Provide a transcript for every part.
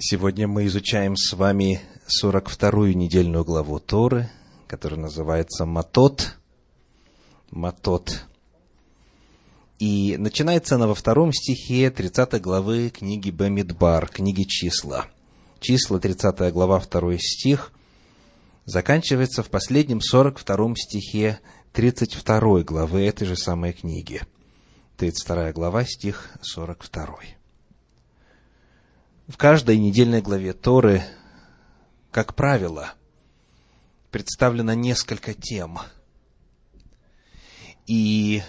Сегодня мы изучаем с вами 42-ю недельную главу Торы, которая называется Матот. Матот. И начинается она во втором стихе 30 главы книги Бамидбар, книги Числа. Числа, 30 глава, 2 стих, заканчивается в последнем 42 стихе 32 главы этой же самой книги. 32 глава, стих 42 в каждой недельной главе Торы, как правило, представлено несколько тем. И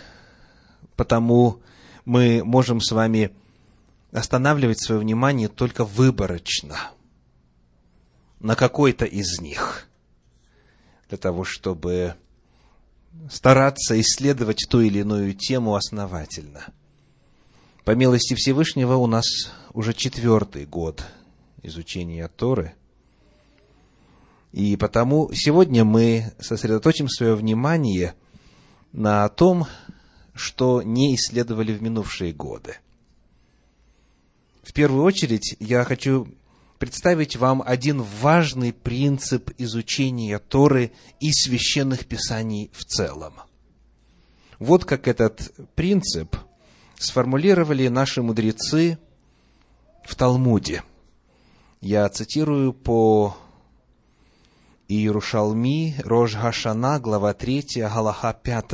потому мы можем с вами останавливать свое внимание только выборочно на какой-то из них, для того, чтобы стараться исследовать ту или иную тему основательно – по милости Всевышнего у нас уже четвертый год изучения Торы. И потому сегодня мы сосредоточим свое внимание на том, что не исследовали в минувшие годы. В первую очередь я хочу представить вам один важный принцип изучения Торы и священных писаний в целом. Вот как этот принцип – сформулировали наши мудрецы в Талмуде. Я цитирую по Иерушалми, Рож Гашана, глава 3, Галаха 5.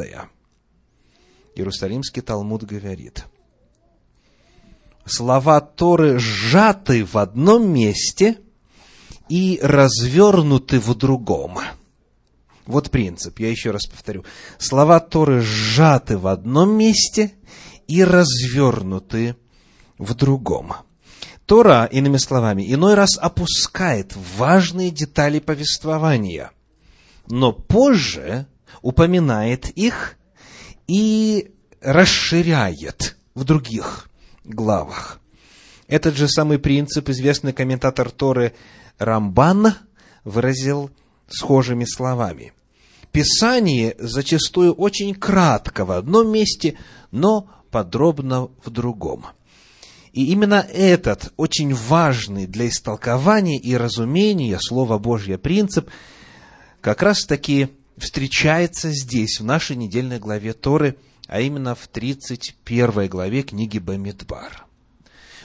Иерусалимский Талмуд говорит. Слова Торы сжаты в одном месте и развернуты в другом. Вот принцип, я еще раз повторю. Слова Торы сжаты в одном месте и развернуты в другом. Тора, иными словами, иной раз опускает важные детали повествования, но позже упоминает их и расширяет в других главах. Этот же самый принцип известный комментатор Торы Рамбан выразил схожими словами. Писание зачастую очень кратко в одном месте, но подробно в другом. И именно этот очень важный для истолкования и разумения Слова Божье принцип как раз-таки встречается здесь, в нашей недельной главе Торы, а именно в 31 главе книги Бамидбар.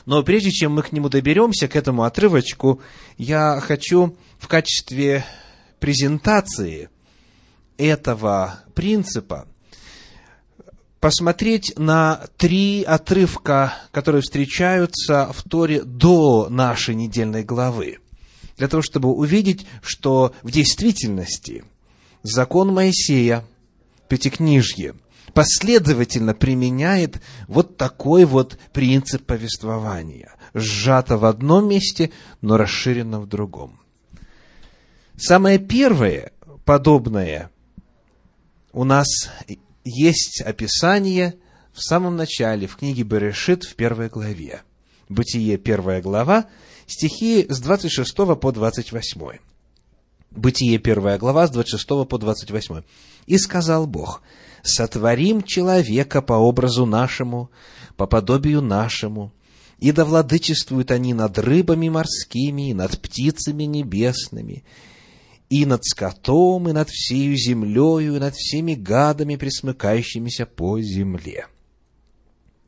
Но прежде чем мы к нему доберемся, к этому отрывочку, я хочу в качестве презентации этого принципа посмотреть на три отрывка, которые встречаются в Торе до нашей недельной главы, для того, чтобы увидеть, что в действительности закон Моисея, Пятикнижье, последовательно применяет вот такой вот принцип повествования, сжато в одном месте, но расширено в другом. Самое первое подобное у нас есть описание в самом начале, в книге Берешит, в первой главе. Бытие, первая глава, стихи с 26 по 28. Бытие, первая глава, с 26 по 28. «И сказал Бог, сотворим человека по образу нашему, по подобию нашему, и да владычествуют они над рыбами морскими, и над птицами небесными, и над скотом, и над всею землею, и над всеми гадами, присмыкающимися по земле.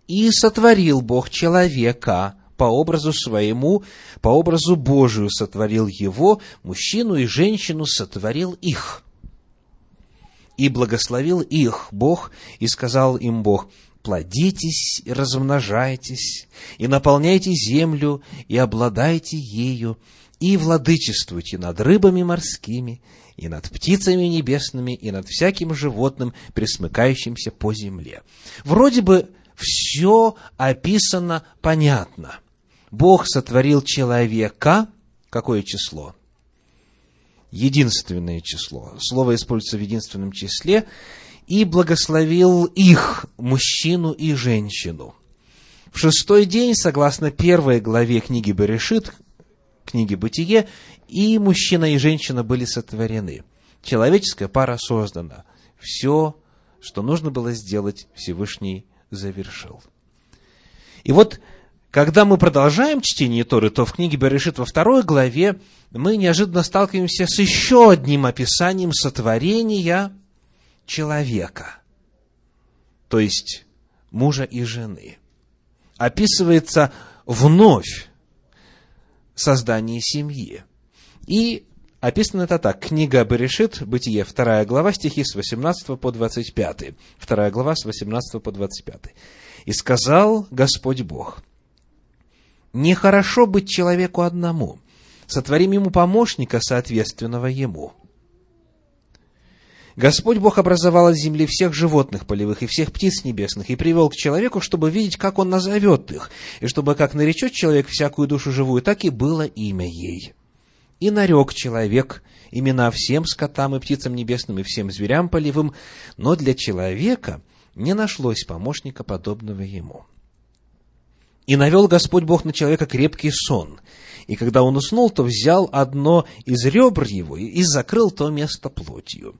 И сотворил Бог человека по образу своему, по образу Божию сотворил его, мужчину и женщину сотворил их. И благословил их Бог, и сказал им Бог, плодитесь и размножайтесь, и наполняйте землю, и обладайте ею, и владычествуйте над рыбами морскими, и над птицами небесными, и над всяким животным, присмыкающимся по земле. Вроде бы все описано понятно. Бог сотворил человека, какое число? Единственное число. Слово используется в единственном числе. И благословил их, мужчину и женщину. В шестой день, согласно первой главе книги Берешит, книге «Бытие», и мужчина и женщина были сотворены. Человеческая пара создана. Все, что нужно было сделать, Всевышний завершил. И вот когда мы продолжаем чтение Торы, то в книге Берешит во второй главе мы неожиданно сталкиваемся с еще одним описанием сотворения человека, то есть мужа и жены. Описывается вновь создание семьи. И описано это так. Книга Берешит, Бытие, 2 глава, стихи с 18 по 25. 2 глава с 18 по 25. «И сказал Господь Бог, нехорошо быть человеку одному, сотворим ему помощника, соответственного ему». Господь Бог образовал от земли всех животных полевых и всех птиц небесных и привел к человеку, чтобы видеть, как он назовет их, и чтобы, как наречет человек всякую душу живую, так и было имя ей. И нарек человек имена всем скотам и птицам небесным и всем зверям полевым, но для человека не нашлось помощника, подобного ему. И навел Господь Бог на человека крепкий сон, и когда он уснул, то взял одно из ребр его и закрыл то место плотью.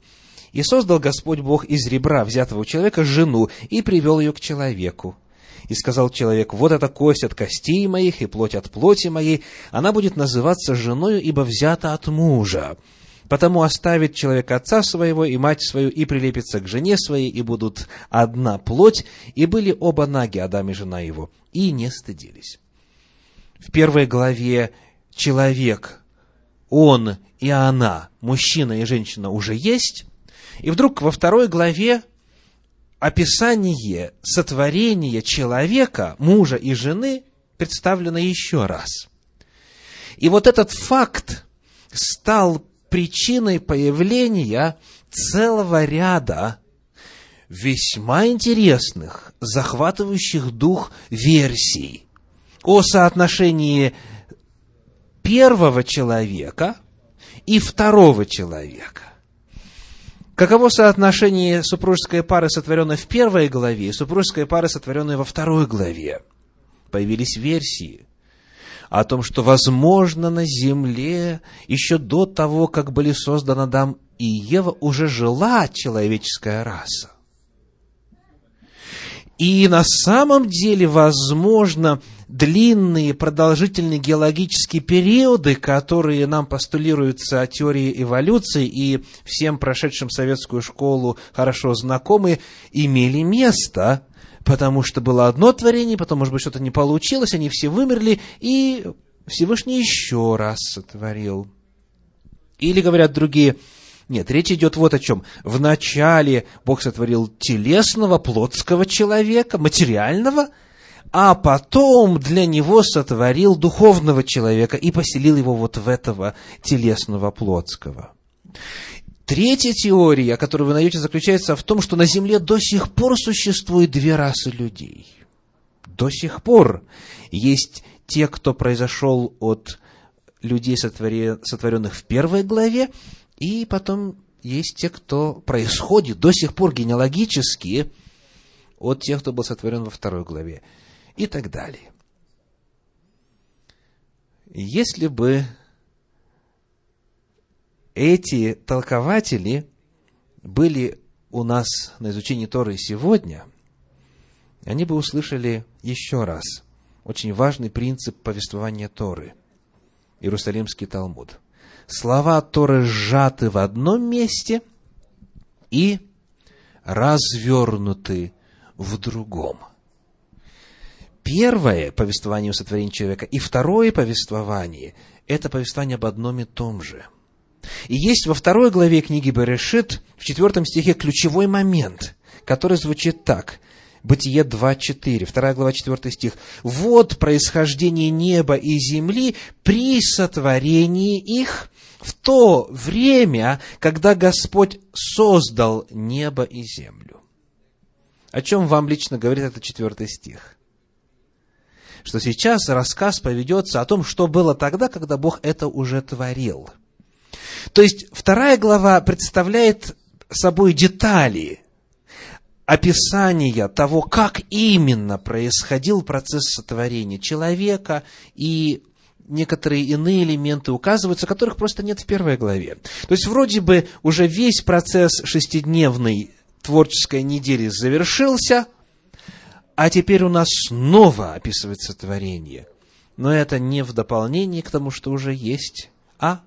И создал Господь Бог из ребра взятого у человека жену и привел ее к человеку. И сказал человек, вот эта кость от костей моих и плоть от плоти моей, она будет называться женою, ибо взята от мужа. Потому оставит человек отца своего и мать свою, и прилепится к жене своей, и будут одна плоть, и были оба наги, Адам и жена его, и не стыдились. В первой главе человек, он и она, мужчина и женщина уже есть, и вдруг во второй главе описание сотворения человека, мужа и жены, представлено еще раз. И вот этот факт стал причиной появления целого ряда весьма интересных, захватывающих дух версий о соотношении первого человека и второго человека. Каково соотношение супружеской пары, сотворенной в первой главе, и супружеской пары, сотворенной во второй главе? Появились версии о том, что, возможно, на земле еще до того, как были созданы Адам и Ева, уже жила человеческая раса. И на самом деле, возможно, длинные продолжительные геологические периоды, которые нам постулируются теории эволюции и всем прошедшим советскую школу хорошо знакомы, имели место, потому что было одно творение, потом, может быть, что-то не получилось, они все вымерли, и Всевышний еще раз сотворил. Или, говорят другие, нет, речь идет вот о чем. Вначале Бог сотворил телесного, плотского человека, материального – а потом для него сотворил духовного человека и поселил его вот в этого телесного плотского. Третья теория, которую вы найдете, заключается в том, что на Земле до сих пор существует две расы людей. До сих пор есть те, кто произошел от людей, сотворенных в первой главе, и потом есть те, кто происходит до сих пор генеалогически от тех, кто был сотворен во второй главе и так далее. Если бы эти толкователи были у нас на изучении Торы сегодня, они бы услышали еще раз очень важный принцип повествования Торы, Иерусалимский Талмуд. Слова Торы сжаты в одном месте и развернуты в другом – первое повествование о сотворении человека и второе повествование – это повествование об одном и том же. И есть во второй главе книги Берешит, в четвертом стихе, ключевой момент, который звучит так. Бытие 2.4, вторая глава, четвертый стих. «Вот происхождение неба и земли при сотворении их в то время, когда Господь создал небо и землю». О чем вам лично говорит этот четвертый стих? Что сейчас рассказ поведется о том, что было тогда, когда Бог это уже творил. То есть вторая глава представляет собой детали описания того, как именно происходил процесс сотворения человека и некоторые иные элементы указываются, которых просто нет в первой главе. То есть вроде бы уже весь процесс шестидневной творческой недели завершился – а теперь у нас снова описывается творение. Но это не в дополнение к тому, что уже есть, а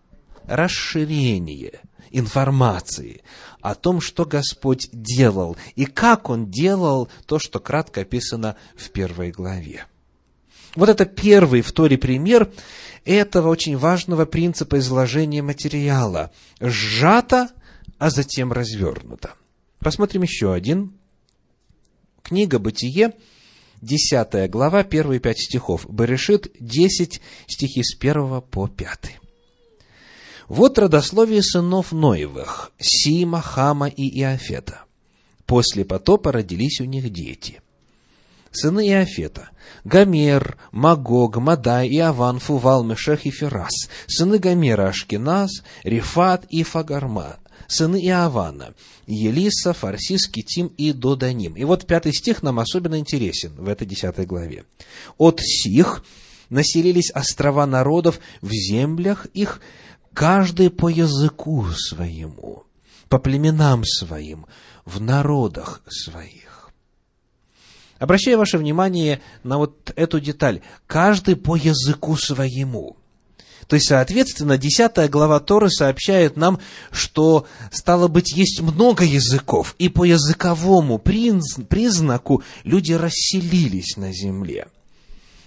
расширение информации о том, что Господь делал и как Он делал то, что кратко описано в первой главе. Вот это первый в Торе пример этого очень важного принципа изложения материала. Сжато, а затем развернуто. Посмотрим еще один. Книга «Бытие», 10 глава, первые пять стихов. Берешит, 10 стихи с 1 по 5. Вот родословие сынов Ноевых, Сима, Хама и Иофета. После потопа родились у них дети. Сыны Иофета – Гомер, Магог, Мадай, Иован, Фувал, Мешех и Ферас. Сыны Гомера – Ашкеназ, Рифат и Фагарма. Сыны Иована – Елиса, Фарсис, Китим и Доданим. И вот пятый стих нам особенно интересен в этой десятой главе. «От сих населились острова народов в землях их, каждый по языку своему, по племенам своим, в народах своих. Обращаю ваше внимание на вот эту деталь. Каждый по языку своему. То есть, соответственно, 10 глава Торы сообщает нам, что, стало быть, есть много языков, и по языковому признаку люди расселились на земле.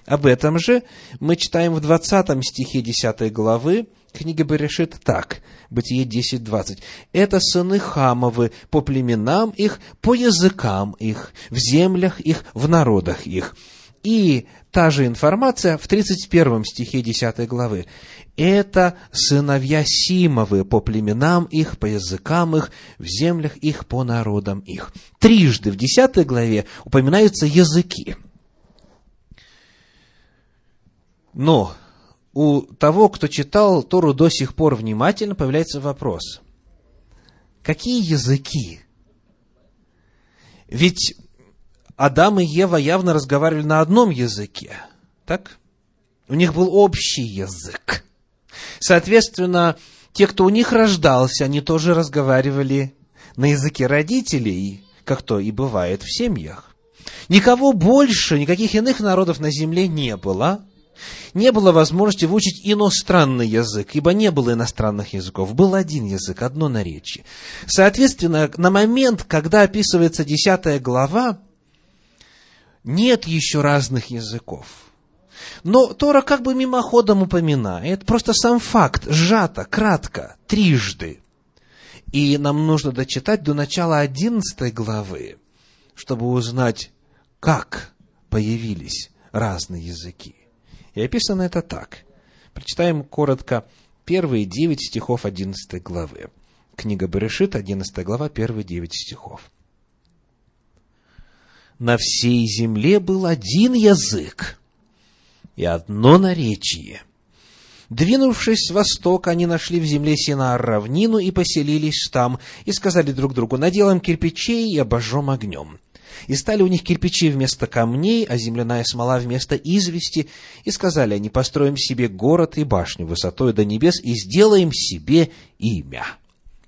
Об этом же мы читаем в 20 стихе 10 главы, Книга Берешит так, Бытие 10.20. Это сыны Хамовы по племенам их, по языкам их, в землях их, в народах их. И та же информация в 31 стихе 10 главы. Это сыновья Симовы по племенам их, по языкам их, в землях их, по народам их. Трижды в 10 главе упоминаются языки. Но у того, кто читал Тору до сих пор внимательно, появляется вопрос. Какие языки? Ведь Адам и Ева явно разговаривали на одном языке, так? У них был общий язык. Соответственно, те, кто у них рождался, они тоже разговаривали на языке родителей, как то и бывает в семьях. Никого больше, никаких иных народов на земле не было – не было возможности выучить иностранный язык, ибо не было иностранных языков. Был один язык, одно наречие. Соответственно, на момент, когда описывается десятая глава, нет еще разных языков. Но Тора как бы мимоходом упоминает, просто сам факт, сжато, кратко, трижды. И нам нужно дочитать до начала одиннадцатой главы, чтобы узнать, как появились разные языки. И описано это так. Прочитаем коротко первые девять стихов одиннадцатой главы. Книга Берешит, одиннадцатая глава, первые девять стихов. На всей земле был один язык и одно наречие. Двинувшись с востока, они нашли в земле Синаар равнину и поселились там, и сказали друг другу, наделаем кирпичей и обожжем огнем. И стали у них кирпичи вместо камней, а земляная смола вместо извести. И сказали они, построим себе город и башню высотой до небес и сделаем себе имя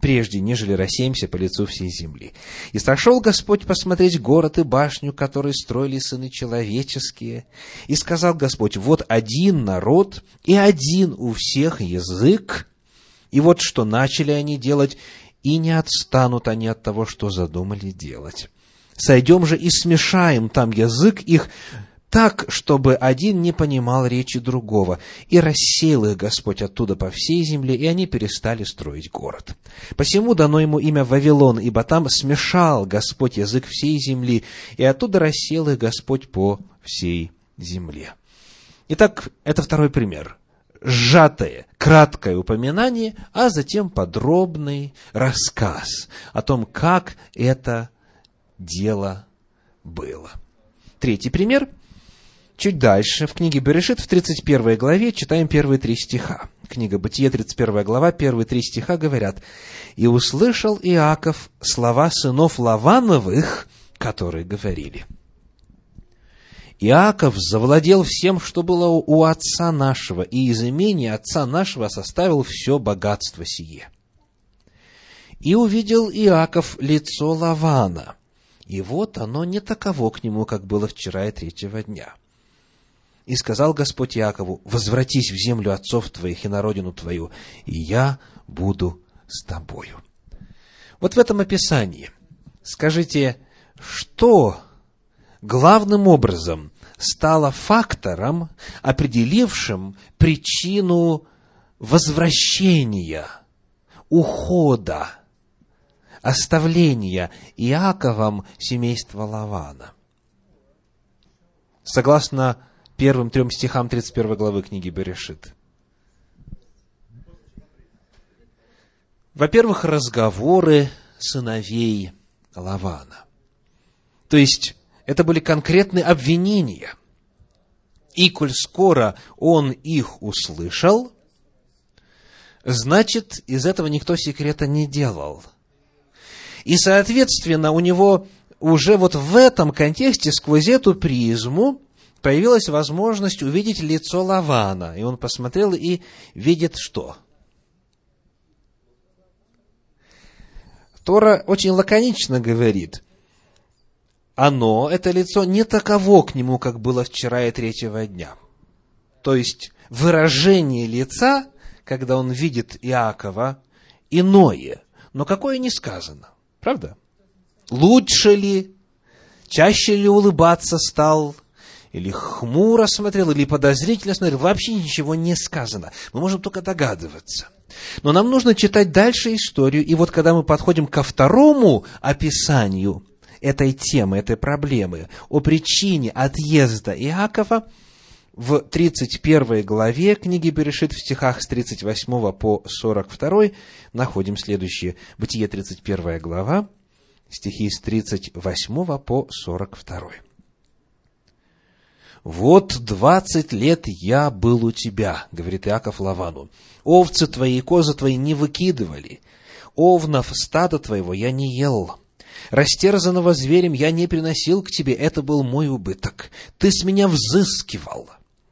прежде, нежели рассеемся по лицу всей земли. И сошел Господь посмотреть город и башню, которые строили сыны человеческие. И сказал Господь, вот один народ и один у всех язык. И вот что начали они делать, и не отстанут они от того, что задумали делать. Сойдем же и смешаем там язык их, так, чтобы один не понимал речи другого. И рассеял их Господь оттуда по всей земле, и они перестали строить город. Посему дано ему имя Вавилон, ибо там смешал Господь язык всей земли, и оттуда рассеял их Господь по всей земле. Итак, это второй пример. Сжатое, краткое упоминание, а затем подробный рассказ о том, как это дело было. Третий пример. Чуть дальше, в книге Берешит, в 31 главе, читаем первые три стиха. Книга Бытие, 31 глава, первые три стиха говорят. «И услышал Иаков слова сынов Лавановых, которые говорили». Иаков завладел всем, что было у отца нашего, и из имени отца нашего составил все богатство сие. И увидел Иаков лицо Лавана – и вот оно не таково к нему, как было вчера и третьего дня. И сказал Господь Якову, возвратись в землю отцов твоих и на родину твою, и я буду с тобою. Вот в этом описании скажите, что главным образом стало фактором, определившим причину возвращения, ухода, оставления Иаковом семейства Лавана. Согласно первым трем стихам 31 главы книги Берешит. Во-первых, разговоры сыновей Лавана. То есть, это были конкретные обвинения. И коль скоро он их услышал, значит, из этого никто секрета не делал. И, соответственно, у него уже вот в этом контексте, сквозь эту призму, появилась возможность увидеть лицо Лавана. И он посмотрел и видит что? Тора очень лаконично говорит, оно, это лицо, не таково к нему, как было вчера и третьего дня. То есть, выражение лица, когда он видит Иакова, иное, но какое не сказано. Правда? Лучше ли, чаще ли улыбаться стал, или хмуро смотрел, или подозрительно смотрел, вообще ничего не сказано. Мы можем только догадываться. Но нам нужно читать дальше историю, и вот когда мы подходим ко второму описанию этой темы, этой проблемы, о причине отъезда Иакова, в 31 главе книги Берешит в стихах с 38 по 42 находим следующее. Бытие 31 глава, стихи с 38 по 42. «Вот двадцать лет я был у тебя, — говорит Иаков Лавану, — овцы твои и козы твои не выкидывали, овнов стада твоего я не ел, растерзанного зверем я не приносил к тебе, это был мой убыток, ты с меня взыскивал».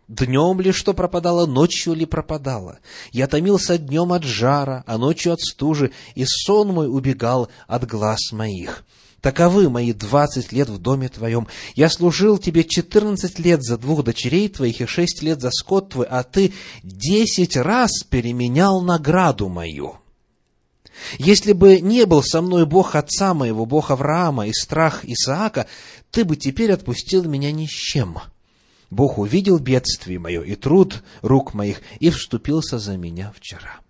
Днем ли что пропадало, ночью ли пропадало? Я томился днем от жара, а ночью от стужи, и сон мой убегал от глаз моих. Таковы мои двадцать лет в доме твоем. Я служил тебе четырнадцать лет за двух дочерей твоих и шесть лет за скот твой, а ты десять раз переменял награду мою. Если бы не был со мной Бог отца моего, Бог Авраама и страх Исаака, ты бы теперь отпустил меня ни с чем. Бог увидел бедствие мое и труд рук моих и вступился за меня вчера.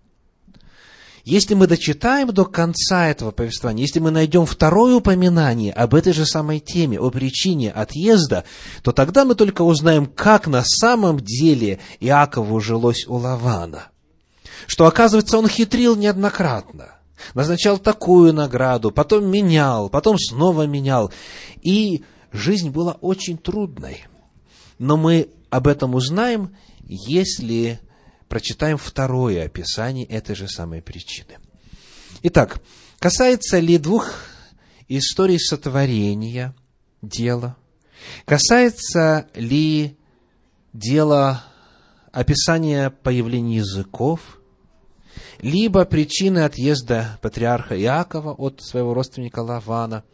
Если мы дочитаем до конца этого повествования, если мы найдем второе упоминание об этой же самой теме, о причине отъезда, то тогда мы только узнаем, как на самом деле Иакову жилось у Лавана. Что, оказывается, он хитрил неоднократно. Назначал такую награду, потом менял, потом снова менял. И жизнь была очень трудной. Но мы об этом узнаем, если прочитаем второе описание этой же самой причины. Итак, касается ли двух историй сотворения дела? Касается ли дела описания появления языков? Либо причины отъезда патриарха Иакова от своего родственника Лавана?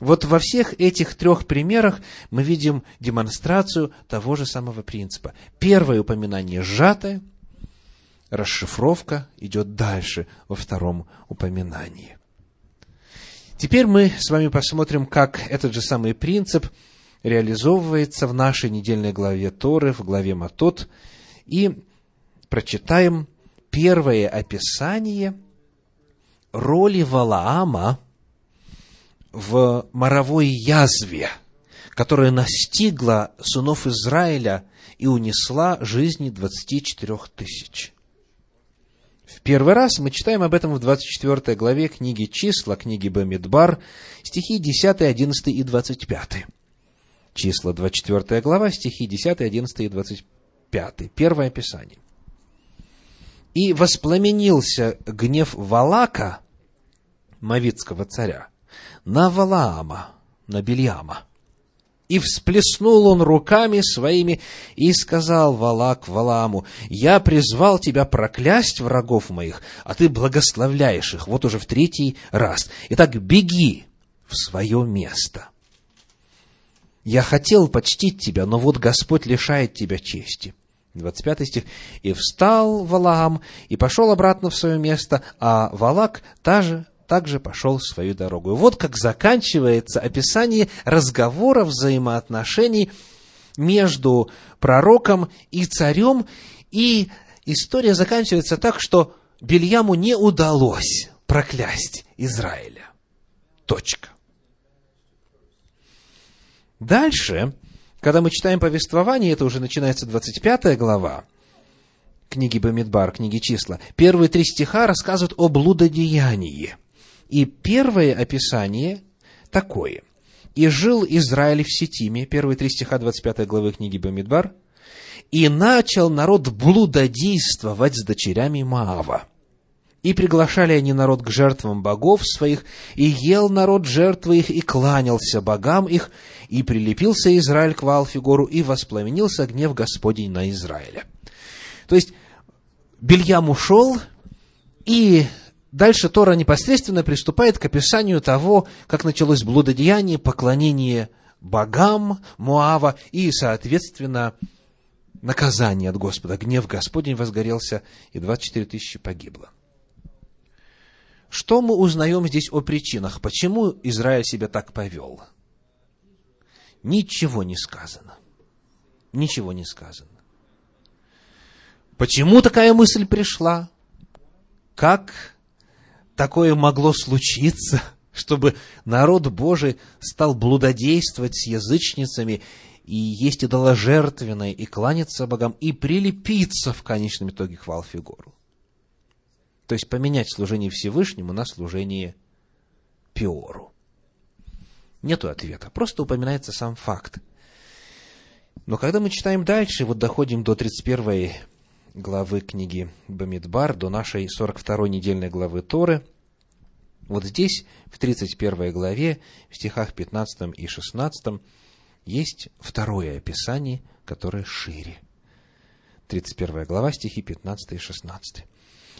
Вот во всех этих трех примерах мы видим демонстрацию того же самого принципа. Первое упоминание сжатое – расшифровка идет дальше во втором упоминании. Теперь мы с вами посмотрим, как этот же самый принцип реализовывается в нашей недельной главе Торы, в главе Матот, и прочитаем первое описание роли Валаама в моровой язве, которая настигла сынов Израиля и унесла жизни 24 тысяч. В первый раз мы читаем об этом в 24 главе книги «Числа», книги Бамидбар, стихи 10, 11 и 25. Числа, 24 глава, стихи 10, 11 и 25. Первое описание. «И воспламенился гнев Валака, Мавицкого царя, на Валаама, на Бельяма, и всплеснул он руками своими и сказал Валак Валааму, «Я призвал тебя проклясть врагов моих, а ты благословляешь их». Вот уже в третий раз. Итак, беги в свое место. Я хотел почтить тебя, но вот Господь лишает тебя чести. 25 стих. «И встал Валаам, и пошел обратно в свое место, а Валак также, также пошел свою дорогу». Вот как заканчивается описание разговора, взаимоотношений между пророком и царем, и история заканчивается так, что Бельяму не удалось проклясть Израиля. Точка. Дальше, когда мы читаем повествование, это уже начинается 25 глава, книги Бамидбар, книги числа, первые три стиха рассказывают о блудодеянии. И первое описание такое. «И жил Израиль в Сетиме», первые три стиха 25 главы книги Бамидбар, «и начал народ блудодействовать с дочерями Моава. И приглашали они народ к жертвам богов своих, и ел народ жертвы их, и кланялся богам их, и прилепился Израиль к Ваал-Фегору, и воспламенился гнев Господень на Израиля. То есть, Бильам ушел, и дальше Тора непосредственно приступает к описанию того, как началось блудодеяние, поклонение богам Муава и, соответственно, наказание от Господа. Гнев Господень возгорелся, и 24 тысячи погибло. Что мы узнаем здесь о причинах? Почему Израиль себя так повел? Ничего не сказано. Ничего не сказано. Почему такая мысль пришла? Как такое могло случиться, чтобы народ Божий стал блудодействовать с язычницами и есть идоложертвенное, и кланяться богам, и прилепиться в конечном итоге к Валфигору? То есть поменять служение Всевышнему на служение Пиору. Нету ответа, просто упоминается сам факт. Но когда мы читаем дальше, вот доходим до 31 главы книги Бамидбар, до нашей 42 недельной главы Торы, вот здесь, в 31 главе, в стихах 15 и 16, есть второе описание, которое шире. 31 глава, стихи 15 и 16.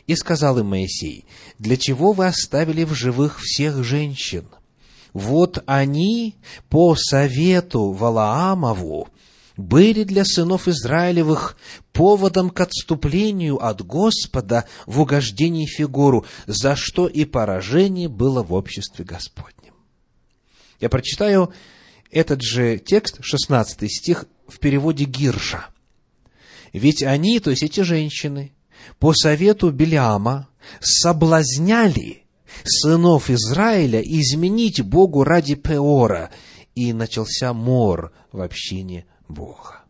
И сказал им Моисей, для чего вы оставили в живых всех женщин? Вот они по совету Валаамову были для сынов Израилевых поводом к отступлению от Господа в угождении фигуру, за что и поражение было в обществе Господнем. Я прочитаю этот же текст, 16 стих, в переводе Гирша. Ведь они, то есть эти женщины, по совету Белиама соблазняли сынов Израиля изменить Богу ради Пеора, и начался мор в общине Бога.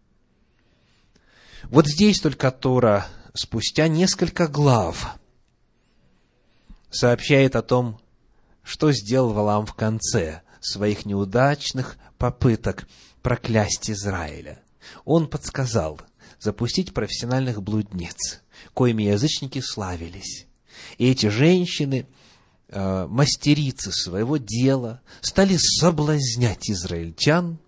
Вот здесь только Тора спустя несколько глав сообщает о том, что сделал Валам в конце своих неудачных попыток проклясть Израиля. Он подсказал запустить профессиональных блудниц – коими язычники славились. И эти женщины, э, мастерицы своего дела, стали соблазнять израильтян,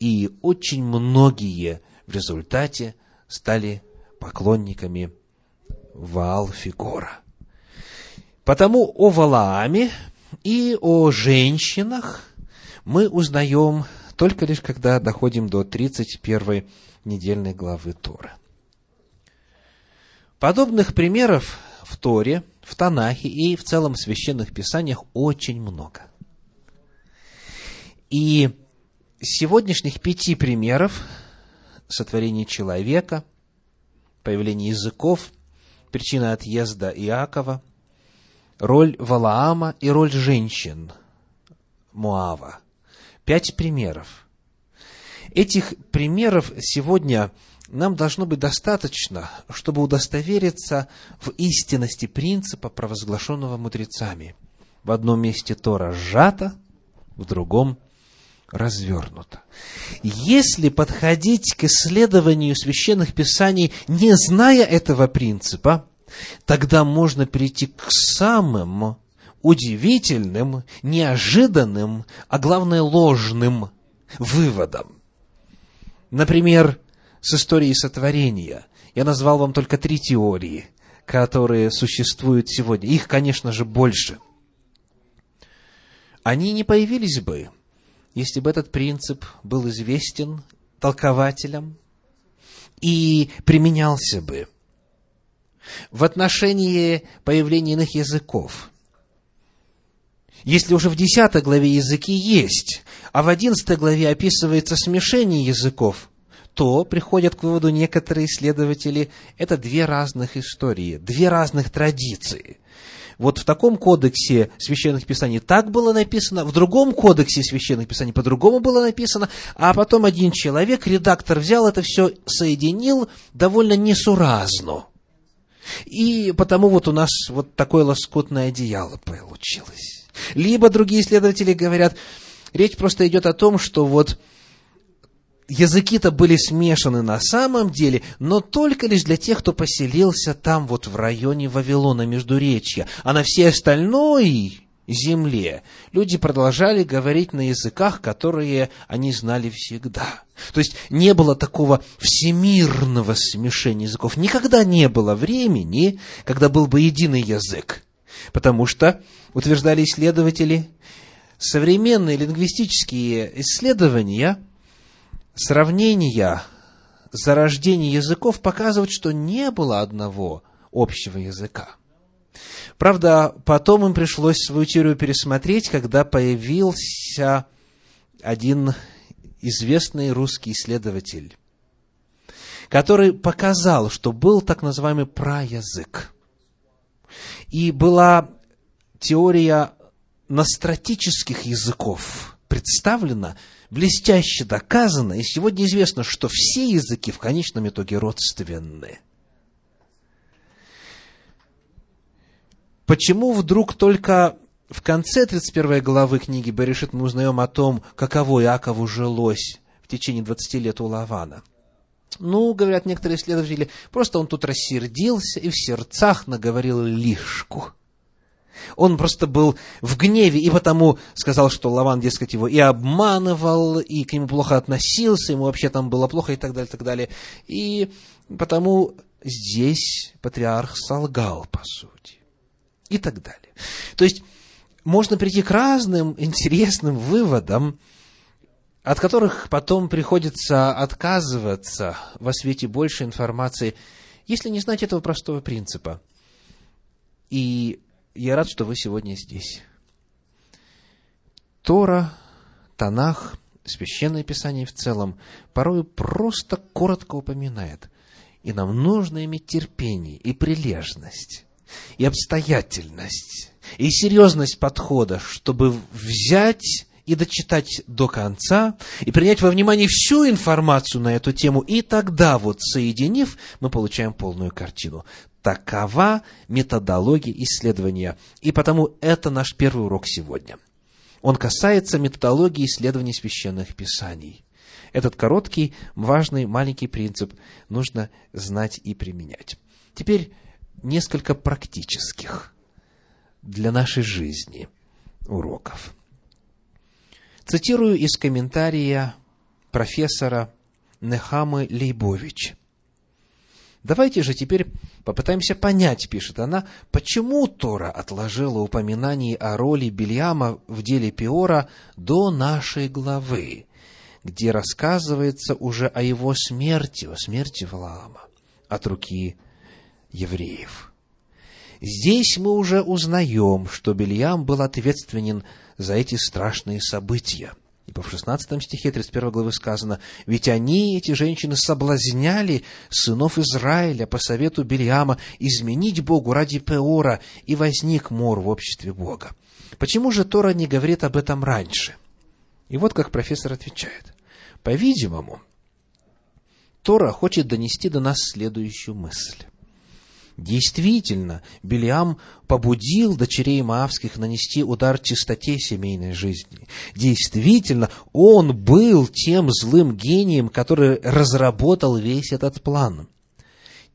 и очень многие в результате стали поклонниками Ваал-Фигора. Потому о Валааме и о женщинах мы узнаем только лишь когда доходим до 31 недельной главы Тора. Подобных примеров в Торе, в Танахе и в целом в священных писаниях очень много. И сегодняшних пяти примеров сотворения человека, появления языков, причина отъезда Иакова, роль Валаама и роль женщин Муава. Пять примеров. Этих примеров сегодня нам должно быть достаточно, чтобы удостовериться в истинности принципа, провозглашенного мудрецами. В одном месте Тора сжата, в другом развернута. Если подходить к исследованию священных писаний, не зная этого принципа, тогда можно перейти к самым удивительным, неожиданным, а главное ложным выводам. Например, с историей сотворения. Я назвал вам только три теории, которые существуют сегодня. Их, конечно же, больше. Они не появились бы, если бы этот принцип был известен толкователям и применялся бы в отношении появления иных языков. Если уже в 10 главе языки есть, а в 11 главе описывается смешение языков, то приходят к выводу некоторые исследователи, это две разных истории, две разных традиции. Вот в таком кодексе священных писаний так было написано, в другом кодексе священных писаний по-другому было написано, а потом один человек, редактор, взял это все, соединил довольно несуразно. И потому вот у нас вот такое лоскутное одеяло получилось. Либо другие исследователи говорят, речь просто идет о том, что вот языки-то были смешаны на самом деле, но только лишь для тех, кто поселился там, вот в районе Вавилона, Междуречья. А на всей остальной земле люди продолжали говорить на языках, которые они знали всегда. То есть не было такого всемирного смешения языков. Никогда не было времени, когда был бы единый язык. Потому что, утверждали исследователи, современные лингвистические исследования – сравнения зарождения языков показывают, что не было одного общего языка. Правда, потом им пришлось свою теорию пересмотреть, когда появился один известный русский исследователь, который показал, что был так называемый праязык. И была теория настратических языков представлена блестяще доказано, и сегодня известно, что все языки в конечном итоге родственны. Почему вдруг только в конце 31 главы книги Берешит мы узнаем о том, каково Иакову жилось в течение 20 лет у Лавана? Ну, говорят некоторые исследователи, просто он тут рассердился и в сердцах наговорил лишку – он просто был в гневе, и потому сказал, что Лаван, дескать, его и обманывал, и к нему плохо относился, ему вообще там было плохо, и так далее, и так далее. И потому здесь патриарх солгал, по сути. И так далее. То есть, можно прийти к разным интересным выводам, от которых потом приходится отказываться во свете большей информации, если не знать этого простого принципа. И я рад, что вы сегодня здесь. Тора, Танах, Священное Писание в целом порой просто коротко упоминает. И нам нужно иметь терпение и прилежность, и обстоятельность, и серьезность подхода, чтобы взять и дочитать до конца, и принять во внимание всю информацию на эту тему, и тогда вот, соединив, мы получаем полную картину. Такова методология исследования. И потому это наш первый урок сегодня. Он касается методологии исследования священных писаний. Этот короткий, важный, маленький принцип нужно знать и применять. Теперь несколько практических для нашей жизни уроков. Цитирую из комментария профессора Нехамы Лейбович. Давайте же теперь попытаемся понять, пишет она, почему Тора отложила упоминание о роли Бельяма в деле Пиора до нашей главы, где рассказывается уже о его смерти, о смерти Валаама от руки евреев. Здесь мы уже узнаем, что Бельям был ответственен за эти страшные события. Ибо в 16 стихе 31 главы сказано, «Ведь они, эти женщины, соблазняли сынов Израиля по совету Бельяма изменить Богу ради Пеора, и возник мор в обществе Бога». Почему же Тора не говорит об этом раньше? И вот как профессор отвечает. По-видимому, Тора хочет донести до нас следующую мысль. Действительно, Белиам побудил дочерей Маавских нанести удар чистоте семейной жизни. Действительно, он был тем злым гением, который разработал весь этот план.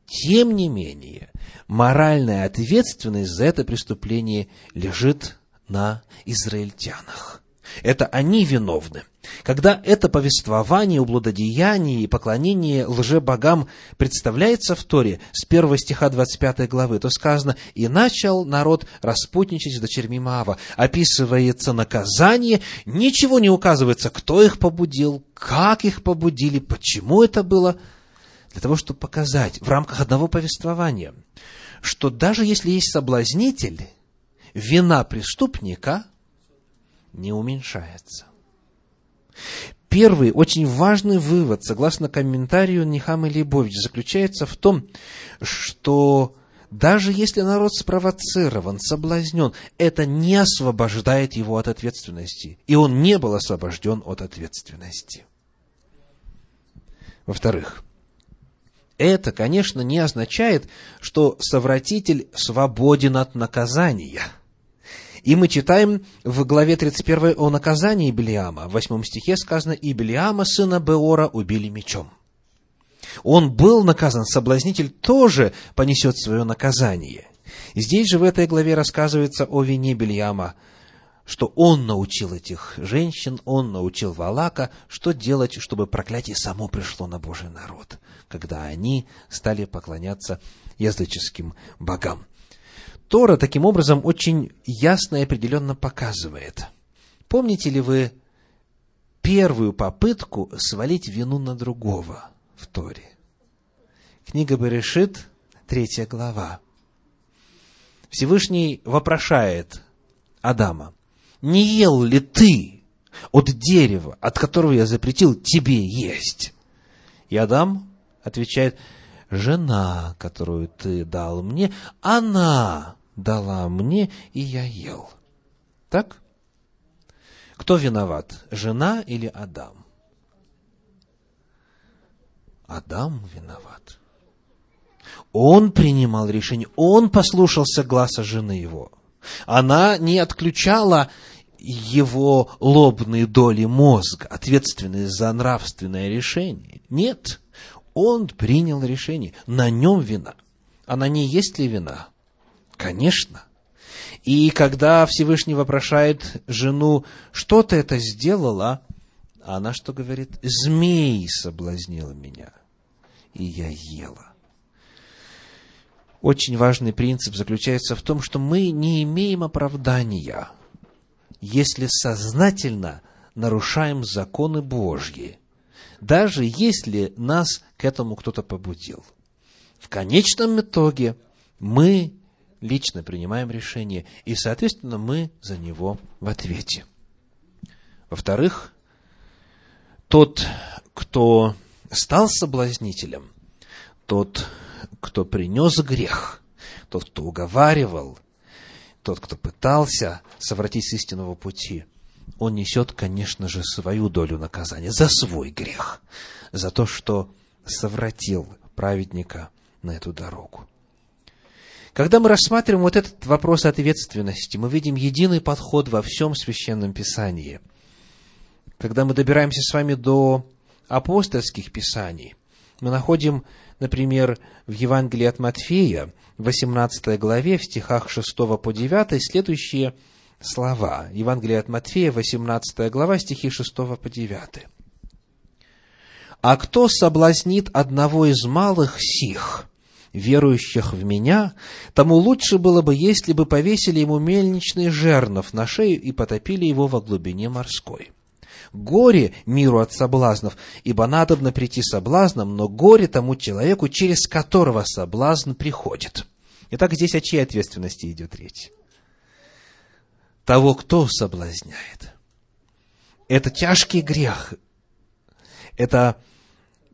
Тем не менее, моральная ответственность за это преступление лежит на израильтянах. Это они виновны. Когда это повествование о блудодеянии и поклонении лжебогам представляется в Торе с 1 стиха 25 главы, то сказано «И начал народ распутничать с дочерьми Маава». Описывается наказание, ничего не указывается, кто их побудил, как их побудили, почему это было, для того, чтобы показать в рамках одного повествования, что даже если есть соблазнитель, вина преступника не уменьшается. Первый, очень важный вывод, согласно комментарию Нихама Лейбович, заключается в том, что даже если народ спровоцирован, соблазнен, это не освобождает его от ответственности. И он не был освобожден от ответственности. Во-вторых, это, конечно, не означает, что совратитель свободен от наказания – и мы читаем в главе 31 о наказании Белиама. В 8 стихе сказано, «И Белиама, сына Беора, убили мечом». Он был наказан, соблазнитель тоже понесет свое наказание. Здесь же в этой главе рассказывается о вине Бельяма, что он научил этих женщин, он научил Валака, что делать, чтобы проклятие само пришло на Божий народ, когда они стали поклоняться языческим богам. Тора таким образом очень ясно и определенно показывает. Помните ли вы первую попытку свалить вину на другого в Торе? Книга Берешит, третья глава. Всевышний вопрошает Адама, не ел ли ты от дерева, от которого я запретил тебе есть? И Адам отвечает, жена, которую ты дал мне, она дала мне, и я ел. Так? Кто виноват, жена или Адам? Адам виноват. Он принимал решение, он послушался глаза жены его. Она не отключала его лобные доли мозга, ответственные за нравственное решение. Нет, он принял решение, на нем вина. А на ней есть ли вина? Конечно. И когда Всевышний вопрошает жену, что ты это сделала, она что говорит? Змей соблазнил меня, и я ела. Очень важный принцип заключается в том, что мы не имеем оправдания, если сознательно нарушаем законы Божьи – даже если нас к этому кто-то побудил. В конечном итоге мы лично принимаем решение, и, соответственно, мы за него в ответе. Во-вторых, тот, кто стал соблазнителем, тот, кто принес грех, тот, кто уговаривал, тот, кто пытался совратить с истинного пути – он несет, конечно же, свою долю наказания за свой грех, за то, что совратил праведника на эту дорогу. Когда мы рассматриваем вот этот вопрос ответственности, мы видим единый подход во всем Священном Писании. Когда мы добираемся с вами до апостольских писаний, мы находим, например, в Евангелии от Матфея, в 18 главе, в стихах 6 по 9, следующие слова. Евангелие от Матфея, 18 глава, стихи 6 по 9. «А кто соблазнит одного из малых сих, верующих в меня, тому лучше было бы, если бы повесили ему мельничный жернов на шею и потопили его во глубине морской. Горе миру от соблазнов, ибо надобно прийти соблазном, но горе тому человеку, через которого соблазн приходит». Итак, здесь о чьей ответственности идет речь? Того, кто соблазняет. Это тяжкий грех. Это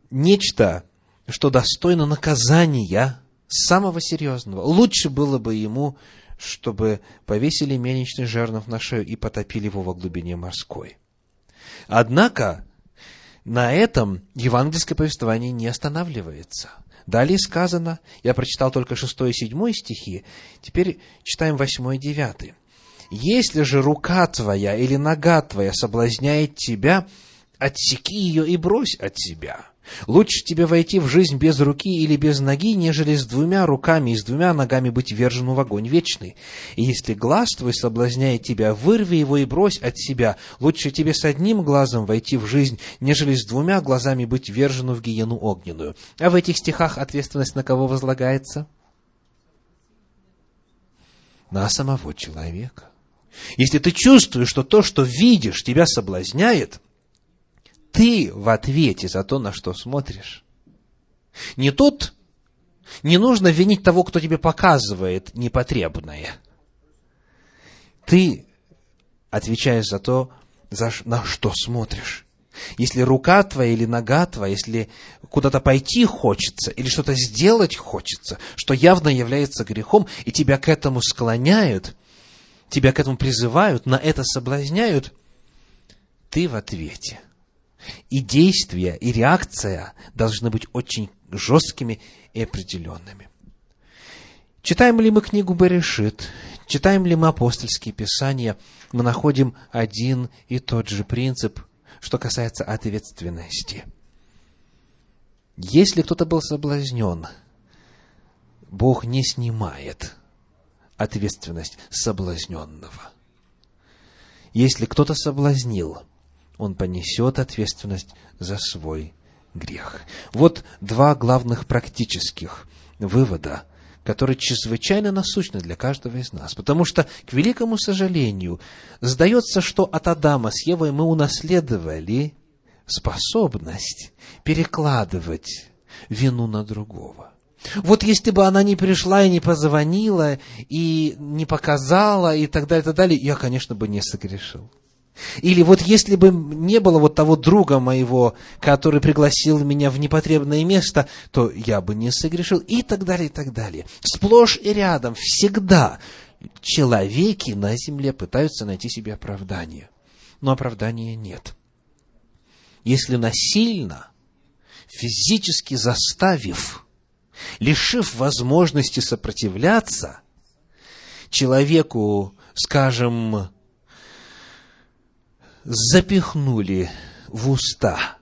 нечто, что достойно наказания самого серьезного. Лучше было бы ему, чтобы повесили мельничный жернов на шею и потопили его во глубине морской. Однако, на этом евангельское повествование не останавливается. Далее сказано, я прочитал только 6 и 7 стихи, теперь читаем 8 и 9. Если же рука твоя или нога твоя соблазняет тебя, отсеки ее и брось от себя. Лучше тебе войти в жизнь без руки или без ноги, нежели с двумя руками и с двумя ногами быть вержену в огонь вечный. И если глаз твой соблазняет тебя, вырви его и брось от себя. Лучше тебе с одним глазом войти в жизнь, нежели с двумя глазами быть вержену в гиену огненную. А в этих стихах ответственность на кого возлагается? На самого человека. Если ты чувствуешь, что то, что видишь, тебя соблазняет – ты в ответе за то, на что смотришь. Не тут, не нужно винить того, кто тебе показывает непотребное. Ты отвечаешь за то, за, на что смотришь. Если рука твоя или нога твоя, если куда-то пойти хочется, или что-то сделать хочется, что явно является грехом, и тебя к этому склоняют, тебя к этому призывают, на это соблазняют, ты в ответе – и действия, и реакция должны быть очень жесткими и определенными. Читаем ли мы книгу Берешит, читаем ли мы апостольские писания, мы находим один и тот же принцип, что касается ответственности. Если кто-то был соблазнен, Бог не снимает ответственность соблазненного. Если кто-то соблазнил – он понесет ответственность за свой грех. Вот два главных практических вывода, которые чрезвычайно насущны для каждого из нас. Потому что, к великому сожалению, сдается, что от Адама с Евой мы унаследовали способность перекладывать вину на другого. Вот если бы она не пришла и не позвонила, и не показала, и так далее, и так далее, я, конечно, бы не согрешил. Или вот если бы не было вот того друга моего, который пригласил меня в непотребное место, то я бы не согрешил, и так далее, и так далее. Сплошь и рядом, всегда человеки на земле пытаются найти себе оправдание. Но оправдания нет. Если насильно, физически заставив, лишив возможности сопротивляться, человеку, скажем, запихнули в уста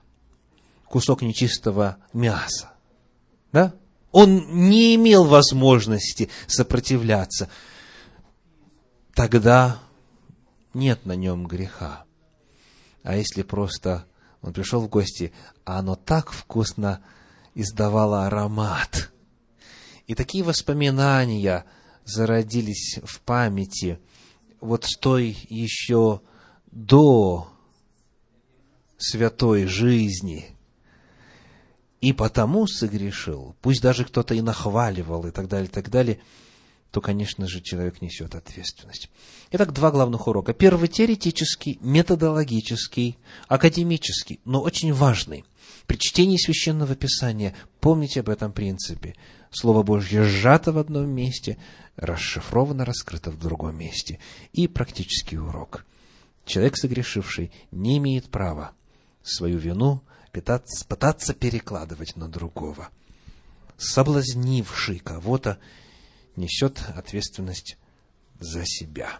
кусок нечистого мяса. Да? Он не имел возможности сопротивляться. Тогда нет на нем греха. А если просто он пришел в гости, а оно так вкусно издавало аромат. И такие воспоминания зародились в памяти вот той еще до святой жизни и потому согрешил, пусть даже кто-то и нахваливал и так далее, и так далее, то, конечно же, человек несет ответственность. Итак, два главных урока. Первый теоретический, методологический, академический, но очень важный. При чтении Священного Писания помните об этом принципе. Слово Божье сжато в одном месте, расшифровано, раскрыто в другом месте. И практический урок – человек согрешивший не имеет права свою вину пытаться, пытаться перекладывать на другого. Соблазнивший кого-то несет ответственность за себя.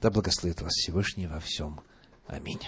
Да благословит вас Всевышний во всем. Аминь.